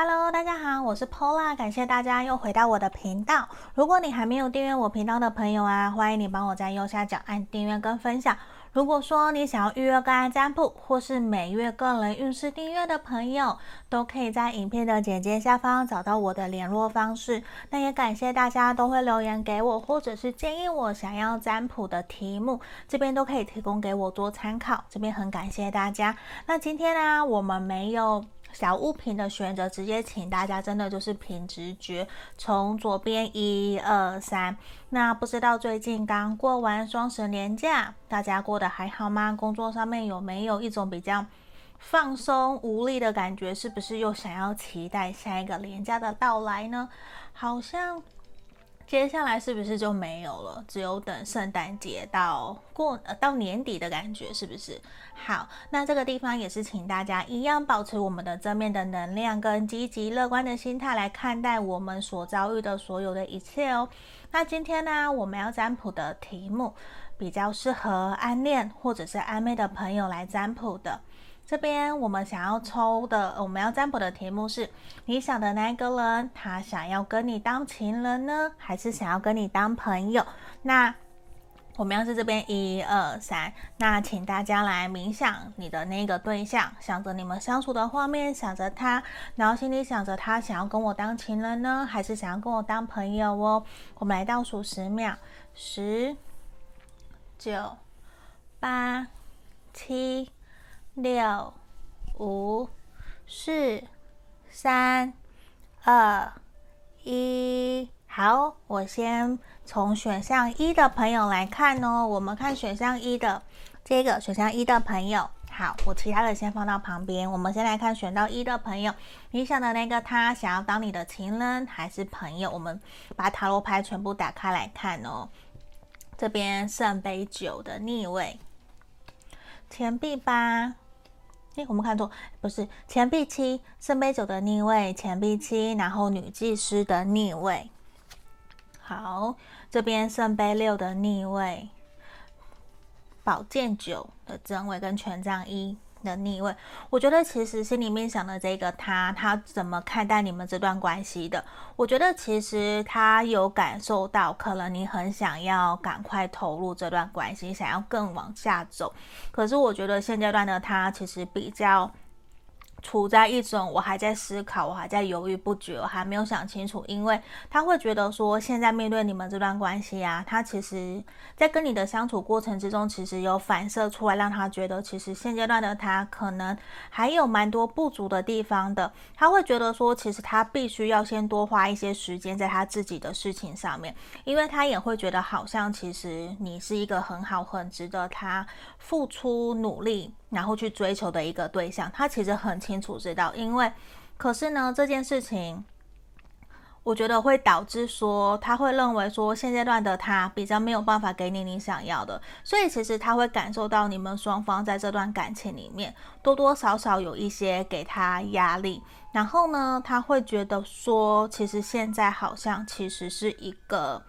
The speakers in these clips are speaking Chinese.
Hello，大家好，我是 Pola，感谢大家又回到我的频道。如果你还没有订阅我频道的朋友啊，欢迎你帮我在右下角按订阅跟分享。如果说你想要预约个案占卜，或是每月个人运势订阅的朋友，都可以在影片的简介下方找到我的联络方式。那也感谢大家都会留言给我，或者是建议我想要占卜的题目，这边都可以提供给我做参考。这边很感谢大家。那今天呢，我们没有。小物品的选择，直接请大家真的就是凭直觉，从左边一二三。那不知道最近刚过完双十年假，大家过得还好吗？工作上面有没有一种比较放松无力的感觉？是不是又想要期待下一个年假的到来呢？好像。接下来是不是就没有了？只有等圣诞节到过呃到年底的感觉，是不是？好，那这个地方也是请大家一样保持我们的正面的能量跟积极乐观的心态来看待我们所遭遇的所有的一切哦。那今天呢，我们要占卜的题目比较适合暗恋或者是暧昧的朋友来占卜的。这边我们想要抽的，我们要占卜的题目是：你想的那个人，他想要跟你当情人呢，还是想要跟你当朋友？那我们要是这边一二三，那请大家来冥想你的那个对象，想着你们相处的画面，想着他，然后心里想着他想要跟我当情人呢，还是想要跟我当朋友哦？我们来倒数十秒，十、九、八、七。六、五、四、三、二、一，好，我先从选项一的朋友来看哦。我们看选项一的这个选项一的朋友，好，我其他的先放到旁边。我们先来看选到一的朋友，你想的那个他想要当你的情人还是朋友？我们把塔罗牌全部打开来看哦。这边圣杯九的逆位，钱币八。诶，我们看错，不是钱币七，圣杯九的逆位，钱币七，然后女祭司的逆位。好，这边圣杯六的逆位，宝剑九的正位跟权杖一的逆位，我觉得其实心里面想的这个他，他怎么看待你们这段关系的？我觉得其实他有感受到，可能你很想要赶快投入这段关系，想要更往下走。可是我觉得现阶段的他其实比较。处在一种我还在思考，我还在犹豫不决，我还没有想清楚，因为他会觉得说，现在面对你们这段关系啊，他其实在跟你的相处过程之中，其实有反射出来，让他觉得其实现阶段的他可能还有蛮多不足的地方的。他会觉得说，其实他必须要先多花一些时间在他自己的事情上面，因为他也会觉得好像其实你是一个很好、很值得他付出努力。然后去追求的一个对象，他其实很清楚知道，因为可是呢，这件事情，我觉得会导致说，他会认为说，现阶段的他比较没有办法给你你想要的，所以其实他会感受到你们双方在这段感情里面多多少少有一些给他压力，然后呢，他会觉得说，其实现在好像其实是一个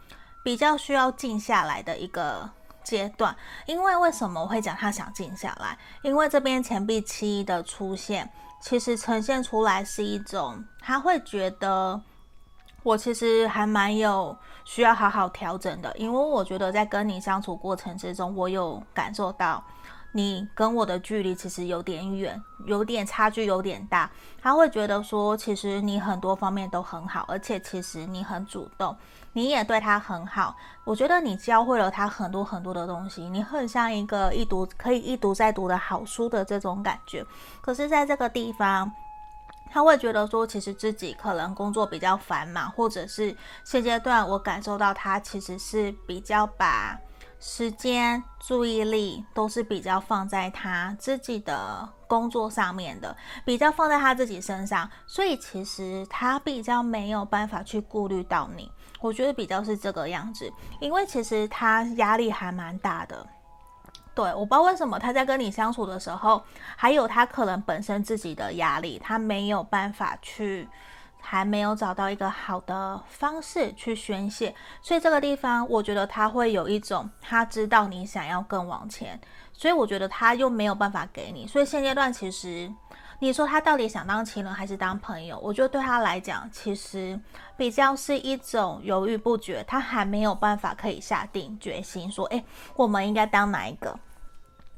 比较需要静下来的一个。阶段，因为为什么我会讲他想静下来？因为这边钱币七的出现，其实呈现出来是一种他会觉得我其实还蛮有需要好好调整的，因为我觉得在跟你相处过程之中，我有感受到你跟我的距离其实有点远，有点差距，有点大。他会觉得说，其实你很多方面都很好，而且其实你很主动。你也对他很好，我觉得你教会了他很多很多的东西，你很像一个一读可以一读再读的好书的这种感觉。可是，在这个地方，他会觉得说，其实自己可能工作比较繁忙，或者是现阶段我感受到他其实是比较把时间、注意力都是比较放在他自己的工作上面的，比较放在他自己身上，所以其实他比较没有办法去顾虑到你。我觉得比较是这个样子，因为其实他压力还蛮大的。对，我不知道为什么他在跟你相处的时候，还有他可能本身自己的压力，他没有办法去，还没有找到一个好的方式去宣泄，所以这个地方我觉得他会有一种，他知道你想要更往前，所以我觉得他又没有办法给你，所以现阶段其实。你说他到底想当情人还是当朋友？我觉得对他来讲，其实比较是一种犹豫不决，他还没有办法可以下定决心说，诶，我们应该当哪一个？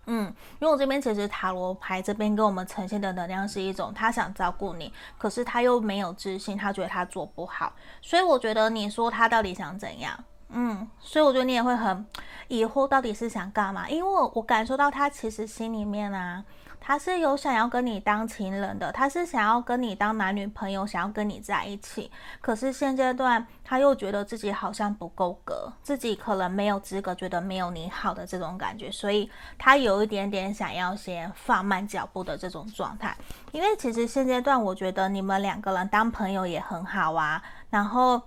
嗯，因为我这边其实塔罗牌这边给我们呈现的能量是一种，他想照顾你，可是他又没有自信，他觉得他做不好，所以我觉得你说他到底想怎样？嗯，所以我觉得你也会很疑惑，到底是想干嘛？因为我我感受到他其实心里面啊。他是有想要跟你当情人的，他是想要跟你当男女朋友，想要跟你在一起。可是现阶段他又觉得自己好像不够格，自己可能没有资格，觉得没有你好的这种感觉，所以他有一点点想要先放慢脚步的这种状态。因为其实现阶段我觉得你们两个人当朋友也很好啊，然后。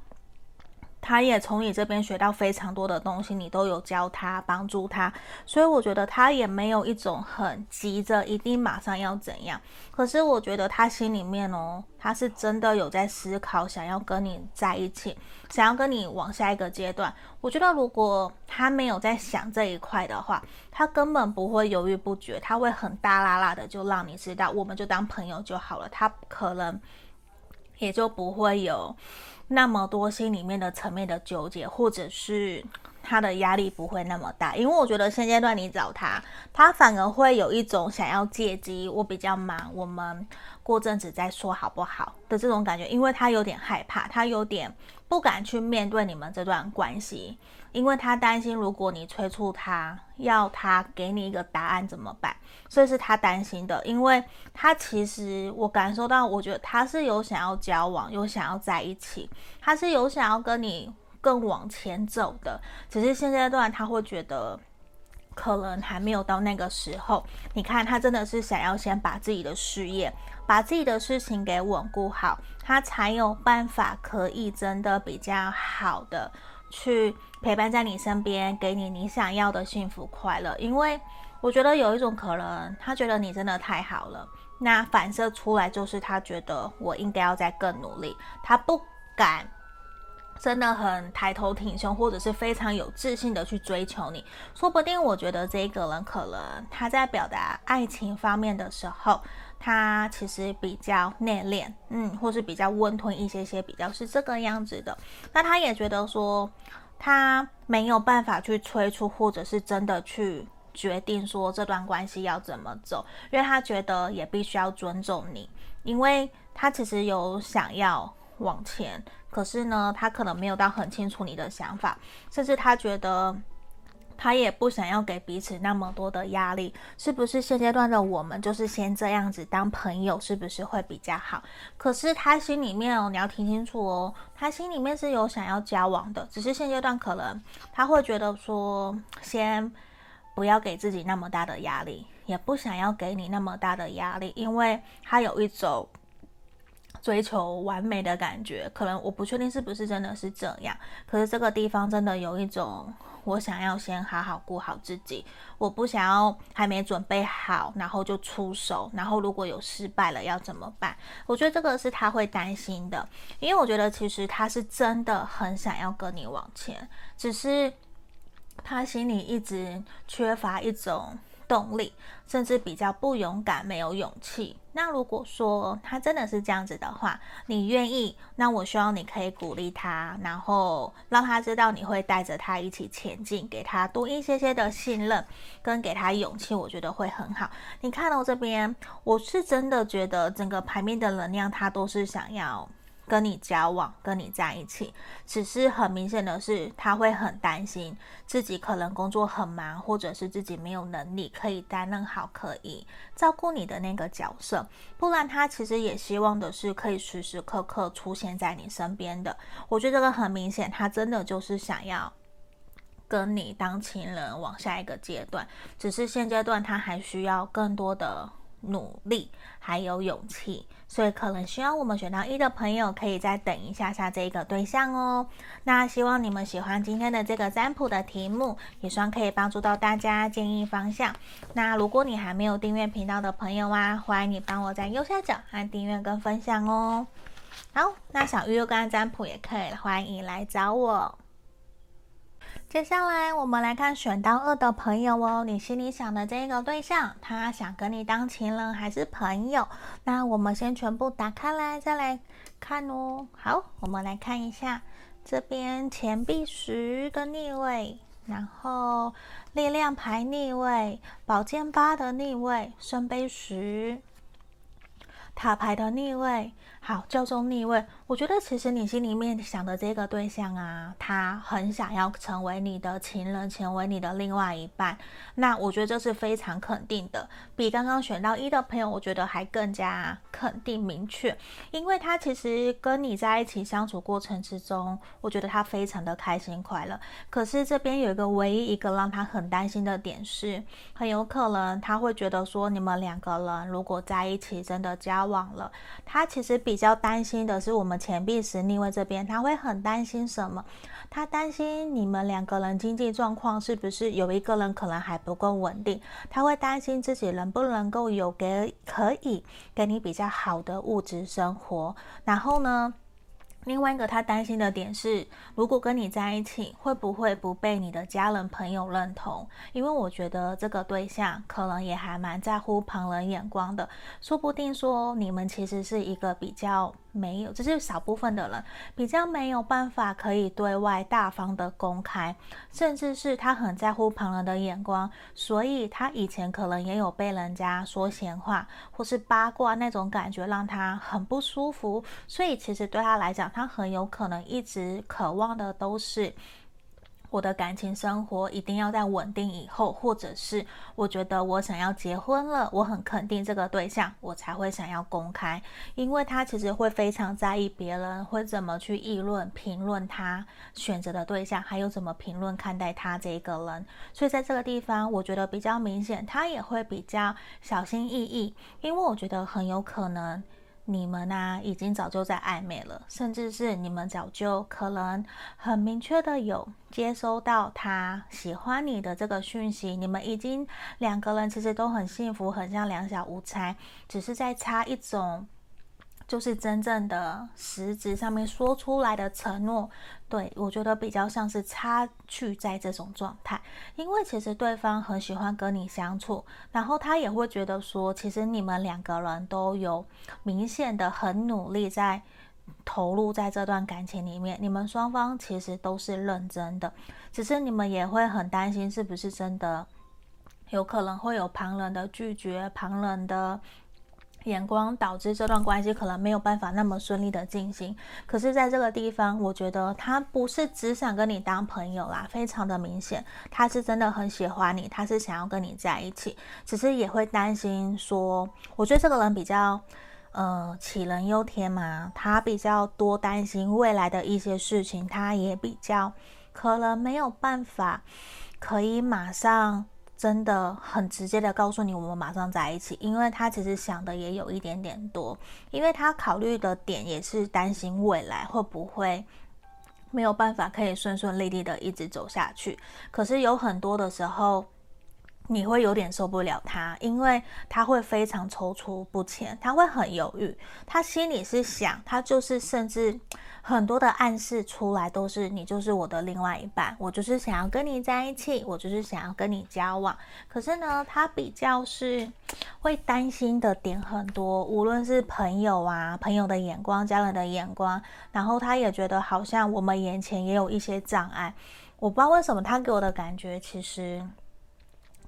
他也从你这边学到非常多的东西，你都有教他，帮助他，所以我觉得他也没有一种很急着一定马上要怎样。可是我觉得他心里面哦，他是真的有在思考，想要跟你在一起，想要跟你往下一个阶段。我觉得如果他没有在想这一块的话，他根本不会犹豫不决，他会很大啦啦的就让你知道，我们就当朋友就好了。他可能也就不会有。那么多心里面的层面的纠结，或者是他的压力不会那么大，因为我觉得现阶段你找他，他反而会有一种想要借机，我比较忙，我们过阵子再说好不好的这种感觉，因为他有点害怕，他有点不敢去面对你们这段关系。因为他担心，如果你催促他，要他给你一个答案怎么办？所以是他担心的。因为他其实我感受到，我觉得他是有想要交往，有想要在一起，他是有想要跟你更往前走的。只是现阶段他会觉得，可能还没有到那个时候。你看，他真的是想要先把自己的事业，把自己的事情给稳固好，他才有办法可以真的比较好的。去陪伴在你身边，给你你想要的幸福快乐。因为我觉得有一种可能，他觉得你真的太好了，那反射出来就是他觉得我应该要再更努力，他不敢真的很抬头挺胸，或者是非常有自信的去追求你。说不定我觉得这个人可能他在表达爱情方面的时候。他其实比较内敛，嗯，或是比较温吞一些些，比较是这个样子的。那他也觉得说，他没有办法去催促，或者是真的去决定说这段关系要怎么走，因为他觉得也必须要尊重你，因为他其实有想要往前，可是呢，他可能没有到很清楚你的想法，甚至他觉得。他也不想要给彼此那么多的压力，是不是现阶段的我们就是先这样子当朋友，是不是会比较好？可是他心里面哦，你要听清楚哦，他心里面是有想要交往的，只是现阶段可能他会觉得说，先不要给自己那么大的压力，也不想要给你那么大的压力，因为他有一种。追求完美的感觉，可能我不确定是不是真的是这样。可是这个地方真的有一种，我想要先好好顾好自己，我不想要还没准备好，然后就出手，然后如果有失败了要怎么办？我觉得这个是他会担心的，因为我觉得其实他是真的很想要跟你往前，只是他心里一直缺乏一种。动力，甚至比较不勇敢，没有勇气。那如果说他真的是这样子的话，你愿意？那我希望你可以鼓励他，然后让他知道你会带着他一起前进，给他多一些些的信任，跟给他勇气，我觉得会很好。你看到这边，我是真的觉得整个牌面的能量，他都是想要。跟你交往，跟你在一起，只是很明显的是，他会很担心自己可能工作很忙，或者是自己没有能力可以担任好，可以照顾你的那个角色。不然，他其实也希望的是可以时时刻刻出现在你身边的。我觉得这个很明显，他真的就是想要跟你当情人，往下一个阶段。只是现阶段他还需要更多的。努力还有勇气，所以可能需要我们选到一的朋友可以再等一下下这个对象哦。那希望你们喜欢今天的这个占卜的题目，也希望可以帮助到大家建议方向。那如果你还没有订阅频道的朋友啊，欢迎你帮我在右下角按订阅跟分享哦。好，那想预约个案占卜也可以，欢迎来找我。接下来我们来看选到二的朋友哦，你心里想的这个对象，他想跟你当情人还是朋友？那我们先全部打开来，再来看哦。好，我们来看一下这边钱币十的逆位，然后力量牌逆位，宝剑八的逆位，圣杯十，塔牌的逆位。好，教宗逆位，我觉得其实你心里面想的这个对象啊，他很想要成为你的情人，成为你的另外一半。那我觉得这是非常肯定的，比刚刚选到一的朋友，我觉得还更加肯定明确，因为他其实跟你在一起相处过程之中，我觉得他非常的开心快乐。可是这边有一个唯一一个让他很担心的点是，很有可能他会觉得说，你们两个人如果在一起真的交往了，他其实比。比较担心的是，我们钱币十逆位这边，他会很担心什么？他担心你们两个人经济状况是不是有一个人可能还不够稳定？他会担心自己能不能够有给可以给你比较好的物质生活。然后呢，另外一个他担心的点是，如果跟你在一起，会不会不被你的家人朋友认同？因为我觉得这个对象可能也还蛮在乎旁人眼光的，说不定说你们其实是一个比较。没有，只是少部分的人比较没有办法可以对外大方的公开，甚至是他很在乎旁人的眼光，所以他以前可能也有被人家说闲话或是八卦那种感觉，让他很不舒服。所以其实对他来讲，他很有可能一直渴望的都是。我的感情生活一定要在稳定以后，或者是我觉得我想要结婚了，我很肯定这个对象，我才会想要公开，因为他其实会非常在意别人会怎么去议论、评论他选择的对象，还有怎么评论看待他这一个人，所以在这个地方，我觉得比较明显，他也会比较小心翼翼，因为我觉得很有可能。你们呐、已经早就在暧昧了，甚至是你们早就可能很明确的有接收到他喜欢你的这个讯息。你们已经两个人其实都很幸福，很像两小无猜，只是在差一种。就是真正的实质上面说出来的承诺，对，我觉得比较像是差距在这种状态，因为其实对方很喜欢跟你相处，然后他也会觉得说，其实你们两个人都有明显的很努力在投入在这段感情里面，你们双方其实都是认真的，只是你们也会很担心是不是真的有可能会有旁人的拒绝，旁人的。眼光导致这段关系可能没有办法那么顺利的进行。可是，在这个地方，我觉得他不是只想跟你当朋友啦，非常的明显，他是真的很喜欢你，他是想要跟你在一起，只是也会担心说，我觉得这个人比较，呃，杞人忧天嘛，他比较多担心未来的一些事情，他也比较可能没有办法可以马上。真的很直接的告诉你，我们马上在一起，因为他其实想的也有一点点多，因为他考虑的点也是担心未来会不会没有办法可以顺顺利利的一直走下去。可是有很多的时候，你会有点受不了他，因为他会非常踌躇不前，他会很犹豫，他心里是想，他就是甚至。很多的暗示出来都是你就是我的另外一半，我就是想要跟你在一起，我就是想要跟你交往。可是呢，他比较是会担心的点很多，无论是朋友啊、朋友的眼光、家人的眼光，然后他也觉得好像我们眼前也有一些障碍。我不知道为什么他给我的感觉其实。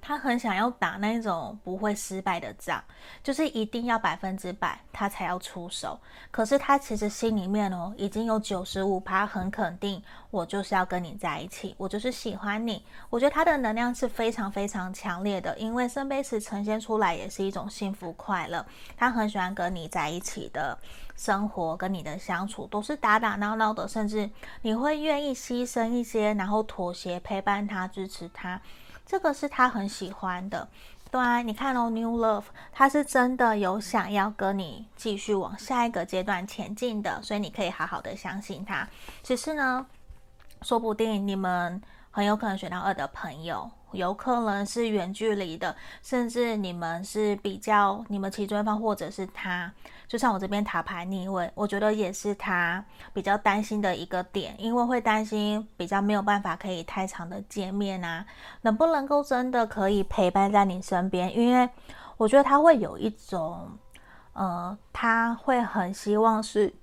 他很想要打那种不会失败的仗，就是一定要百分之百他才要出手。可是他其实心里面哦，已经有九十五趴很肯定，我就是要跟你在一起，我就是喜欢你。我觉得他的能量是非常非常强烈的，因为圣杯十呈现出来也是一种幸福快乐。他很喜欢跟你在一起的生活，跟你的相处都是打打闹闹的，甚至你会愿意牺牲一些，然后妥协，陪伴他，支持他。这个是他很喜欢的，对啊，你看哦，New Love，他是真的有想要跟你继续往下一个阶段前进的，所以你可以好好的相信他。只是呢，说不定你们很有可能选到二的朋友，有可能是远距离的，甚至你们是比较你们其中一方或者是他，就像我这边塔牌逆位，我觉得也是他比较担心的一个点，因为会担心比较没有办法可以太长的见面啊，能不能够真的可以陪伴在你身边？因为我觉得他会有一种，呃，他会很希望是。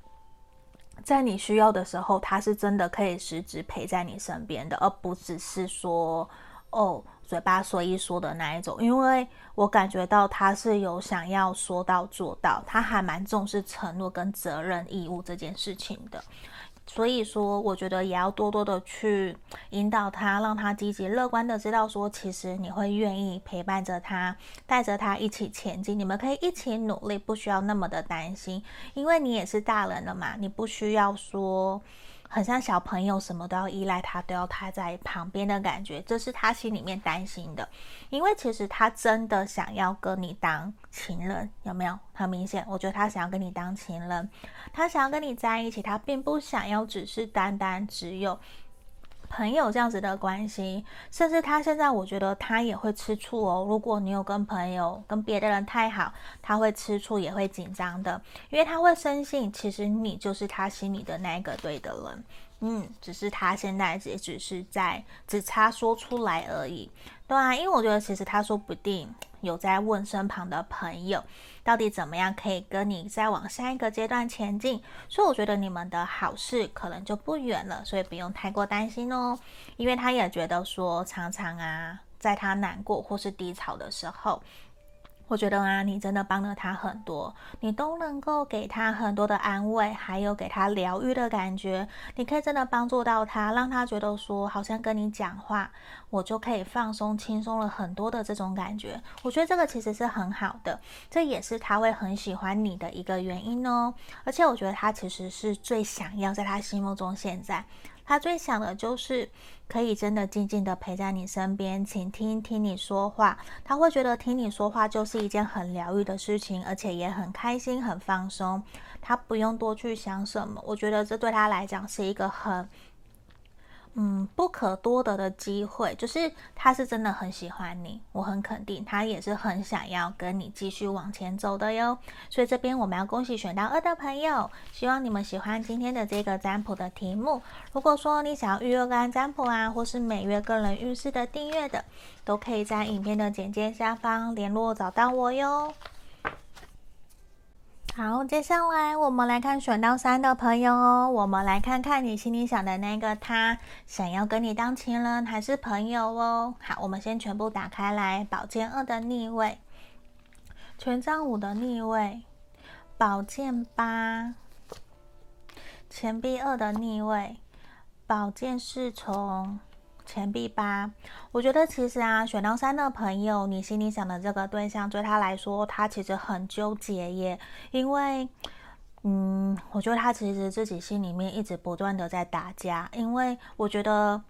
在你需要的时候，他是真的可以实质陪在你身边的，而不只是说哦，嘴巴说一说的那一种。因为我感觉到他是有想要说到做到，他还蛮重视承诺跟责任义务这件事情的。所以说，我觉得也要多多的去引导他，让他积极乐观的知道说，其实你会愿意陪伴着他，带着他一起前进，你们可以一起努力，不需要那么的担心，因为你也是大人了嘛，你不需要说。很像小朋友，什么都要依赖他，都要他在旁边的感觉，这是他心里面担心的。因为其实他真的想要跟你当情人，有没有？很明显，我觉得他想要跟你当情人，他想要跟你在一起，他并不想要只是单单只有。朋友这样子的关系，甚至他现在，我觉得他也会吃醋哦。如果你有跟朋友、跟别的人太好，他会吃醋，也会紧张的，因为他会深信，其实你就是他心里的那一个对的人。嗯，只是他现在也只是在只差说出来而已，对啊，因为我觉得其实他说不定有在问身旁的朋友，到底怎么样可以跟你再往下一个阶段前进，所以我觉得你们的好事可能就不远了，所以不用太过担心哦，因为他也觉得说常常啊，在他难过或是低潮的时候。我觉得啊，你真的帮了他很多，你都能够给他很多的安慰，还有给他疗愈的感觉。你可以真的帮助到他，让他觉得说，好像跟你讲话，我就可以放松、轻松了很多的这种感觉。我觉得这个其实是很好的，这也是他会很喜欢你的一个原因哦。而且我觉得他其实是最想要在他心目中现在。他最想的就是可以真的静静的陪在你身边，倾听听你说话。他会觉得听你说话就是一件很疗愈的事情，而且也很开心、很放松。他不用多去想什么，我觉得这对他来讲是一个很。嗯，不可多得的机会，就是他是真的很喜欢你，我很肯定，他也是很想要跟你继续往前走的哟。所以这边我们要恭喜选到二的朋友，希望你们喜欢今天的这个占卜的题目。如果说你想要预约个案占卜啊，或是每月个人运势的订阅的，都可以在影片的简介下方联络找到我哟。好，接下来我们来看选到三的朋友哦。我们来看看你心里想的那个他，想要跟你当情人还是朋友哦。好，我们先全部打开来。宝剑二的逆位，权杖五的逆位，宝剑八，钱币二的逆位，宝剑侍从。钱币八，我觉得其实啊，选到三的朋友，你心里想的这个对象，对他来说，他其实很纠结耶。因为，嗯，我觉得他其实自己心里面一直不断的在打架，因为我觉得。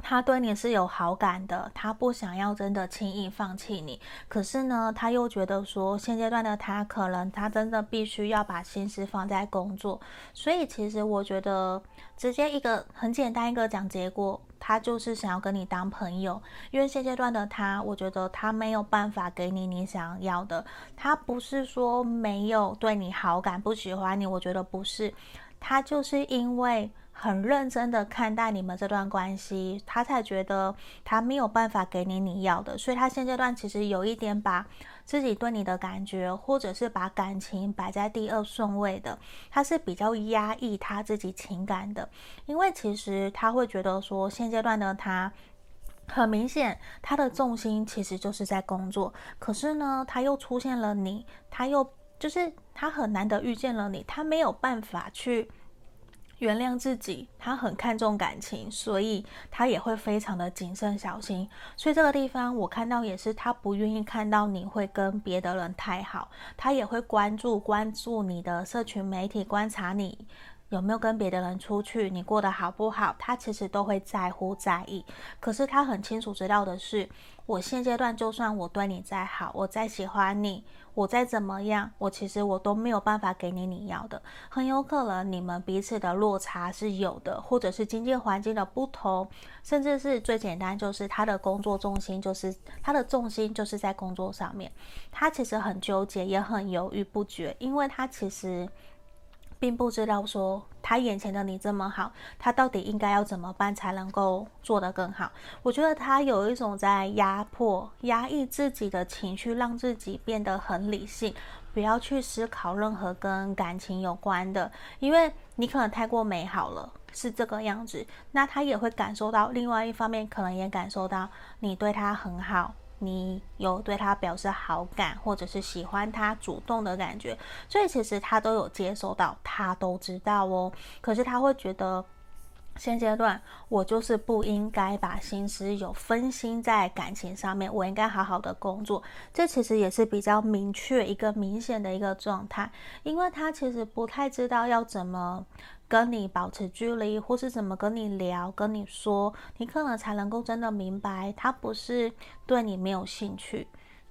他对你是有好感的，他不想要真的轻易放弃你。可是呢，他又觉得说，现阶段的他可能他真的必须要把心思放在工作。所以其实我觉得，直接一个很简单一个讲结果，他就是想要跟你当朋友。因为现阶段的他，我觉得他没有办法给你你想要的。他不是说没有对你好感，不喜欢你，我觉得不是。他就是因为。很认真的看待你们这段关系，他才觉得他没有办法给你你要的，所以他现阶段其实有一点把自己对你的感觉，或者是把感情摆在第二顺位的，他是比较压抑他自己情感的，因为其实他会觉得说，现阶段的他很明显，他的重心其实就是在工作，可是呢，他又出现了你，他又就是他很难得遇见了你，他没有办法去。原谅自己，他很看重感情，所以他也会非常的谨慎小心。所以这个地方我看到也是，他不愿意看到你会跟别的人太好，他也会关注关注你的社群媒体，观察你有没有跟别的人出去，你过得好不好，他其实都会在乎在意。可是他很清楚知道的是，我现阶段就算我对你再好，我再喜欢你，我再怎么样，我其实我都没有办法给你你要的。很有可能你们彼此的落差是有的，或者是经济环境的不同，甚至是最简单就是他的工作重心就是他的重心就是在工作上面，他其实很纠结，也很犹豫不决，因为他其实。并不知道说他眼前的你这么好，他到底应该要怎么办才能够做得更好？我觉得他有一种在压迫、压抑自己的情绪，让自己变得很理性，不要去思考任何跟感情有关的，因为你可能太过美好了，是这个样子。那他也会感受到，另外一方面可能也感受到你对他很好。你有对他表示好感，或者是喜欢他主动的感觉，所以其实他都有接收到，他都知道哦。可是他会觉得，现阶段我就是不应该把心思有分心在感情上面，我应该好好的工作。这其实也是比较明确一个明显的一个状态，因为他其实不太知道要怎么。跟你保持距离，或是怎么跟你聊、跟你说，你可能才能够真的明白，他不是对你没有兴趣，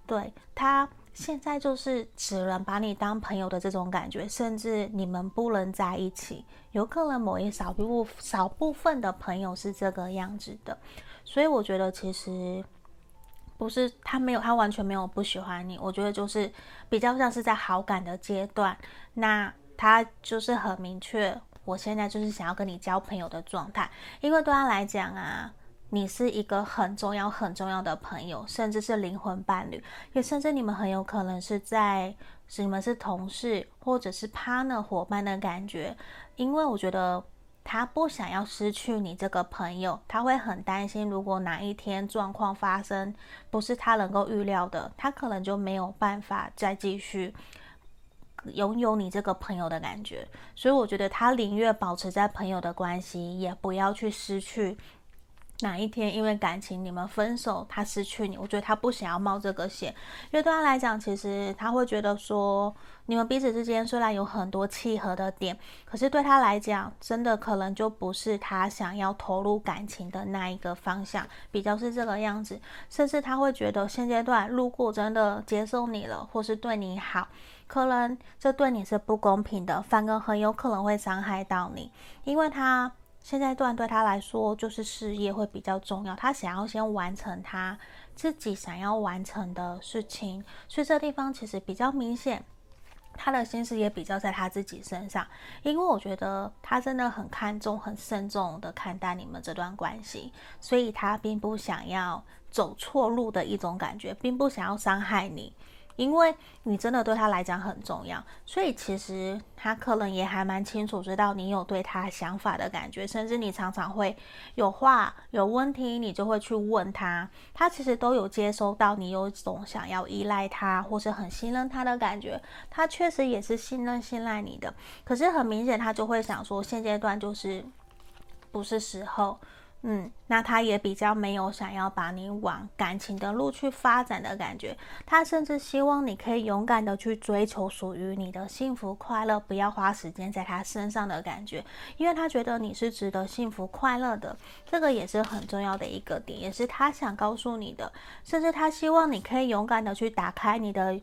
对，他现在就是只能把你当朋友的这种感觉，甚至你们不能在一起。有可能某一少部少部分的朋友是这个样子的，所以我觉得其实不是他没有，他完全没有不喜欢你，我觉得就是比较像是在好感的阶段，那他就是很明确。我现在就是想要跟你交朋友的状态，因为对他来讲啊，你是一个很重要、很重要的朋友，甚至是灵魂伴侣，也甚至你们很有可能是在是你们是同事或者是 partner 伙伴的感觉。因为我觉得他不想要失去你这个朋友，他会很担心，如果哪一天状况发生不是他能够预料的，他可能就没有办法再继续。拥有你这个朋友的感觉，所以我觉得他宁愿保持在朋友的关系，也不要去失去哪一天因为感情你们分手，他失去你。我觉得他不想要冒这个险，因为对他来讲，其实他会觉得说，你们彼此之间虽然有很多契合的点，可是对他来讲，真的可能就不是他想要投入感情的那一个方向，比较是这个样子。甚至他会觉得现阶段如果真的接受你了，或是对你好。可能这对你是不公平的，反而很有可能会伤害到你，因为他现在段对他来说就是事业会比较重要，他想要先完成他自己想要完成的事情，所以这地方其实比较明显，他的心思也比较在他自己身上，因为我觉得他真的很看重、很慎重的看待你们这段关系，所以他并不想要走错路的一种感觉，并不想要伤害你。因为你真的对他来讲很重要，所以其实他可能也还蛮清楚知道你有对他想法的感觉，甚至你常常会有话有问题，你就会去问他，他其实都有接收到你有一种想要依赖他或是很信任他的感觉，他确实也是信任信赖你的，可是很明显他就会想说现阶段就是不是时候。嗯，那他也比较没有想要把你往感情的路去发展的感觉，他甚至希望你可以勇敢的去追求属于你的幸福快乐，不要花时间在他身上的感觉，因为他觉得你是值得幸福快乐的，这个也是很重要的一个点，也是他想告诉你的，甚至他希望你可以勇敢的去打开你的。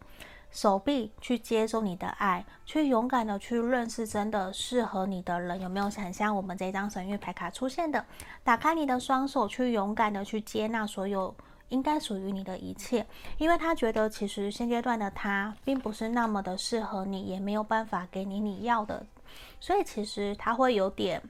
手臂去接受你的爱，去勇敢的去认识真的适合你的人。有没有想象我们这张神諭牌卡出现的？打开你的双手，去勇敢的去接纳所有应该属于你的一切。因为他觉得其实现阶段的他并不是那么的适合你，也没有办法给你你要的，所以其实他会有点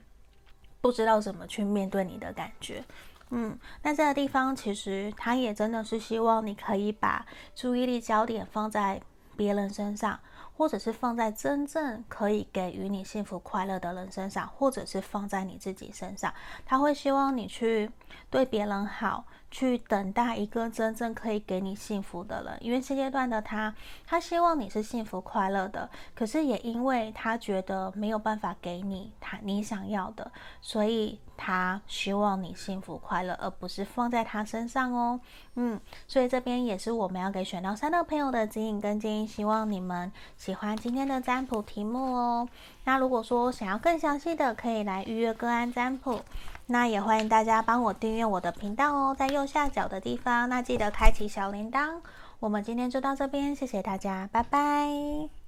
不知道怎么去面对你的感觉。嗯，那这个地方其实他也真的是希望你可以把注意力焦点放在。别人身上，或者是放在真正可以给予你幸福快乐的人身上，或者是放在你自己身上，他会希望你去对别人好，去等待一个真正可以给你幸福的人。因为现阶段的他，他希望你是幸福快乐的，可是也因为他觉得没有办法给你他你想要的，所以。他，希望你幸福快乐，而不是放在他身上哦。嗯，所以这边也是我们要给选到三的朋友的指引跟建议，希望你们喜欢今天的占卜题目哦。那如果说想要更详细的，可以来预约个案占卜。那也欢迎大家帮我订阅我的频道哦，在右下角的地方，那记得开启小铃铛。我们今天就到这边，谢谢大家，拜拜。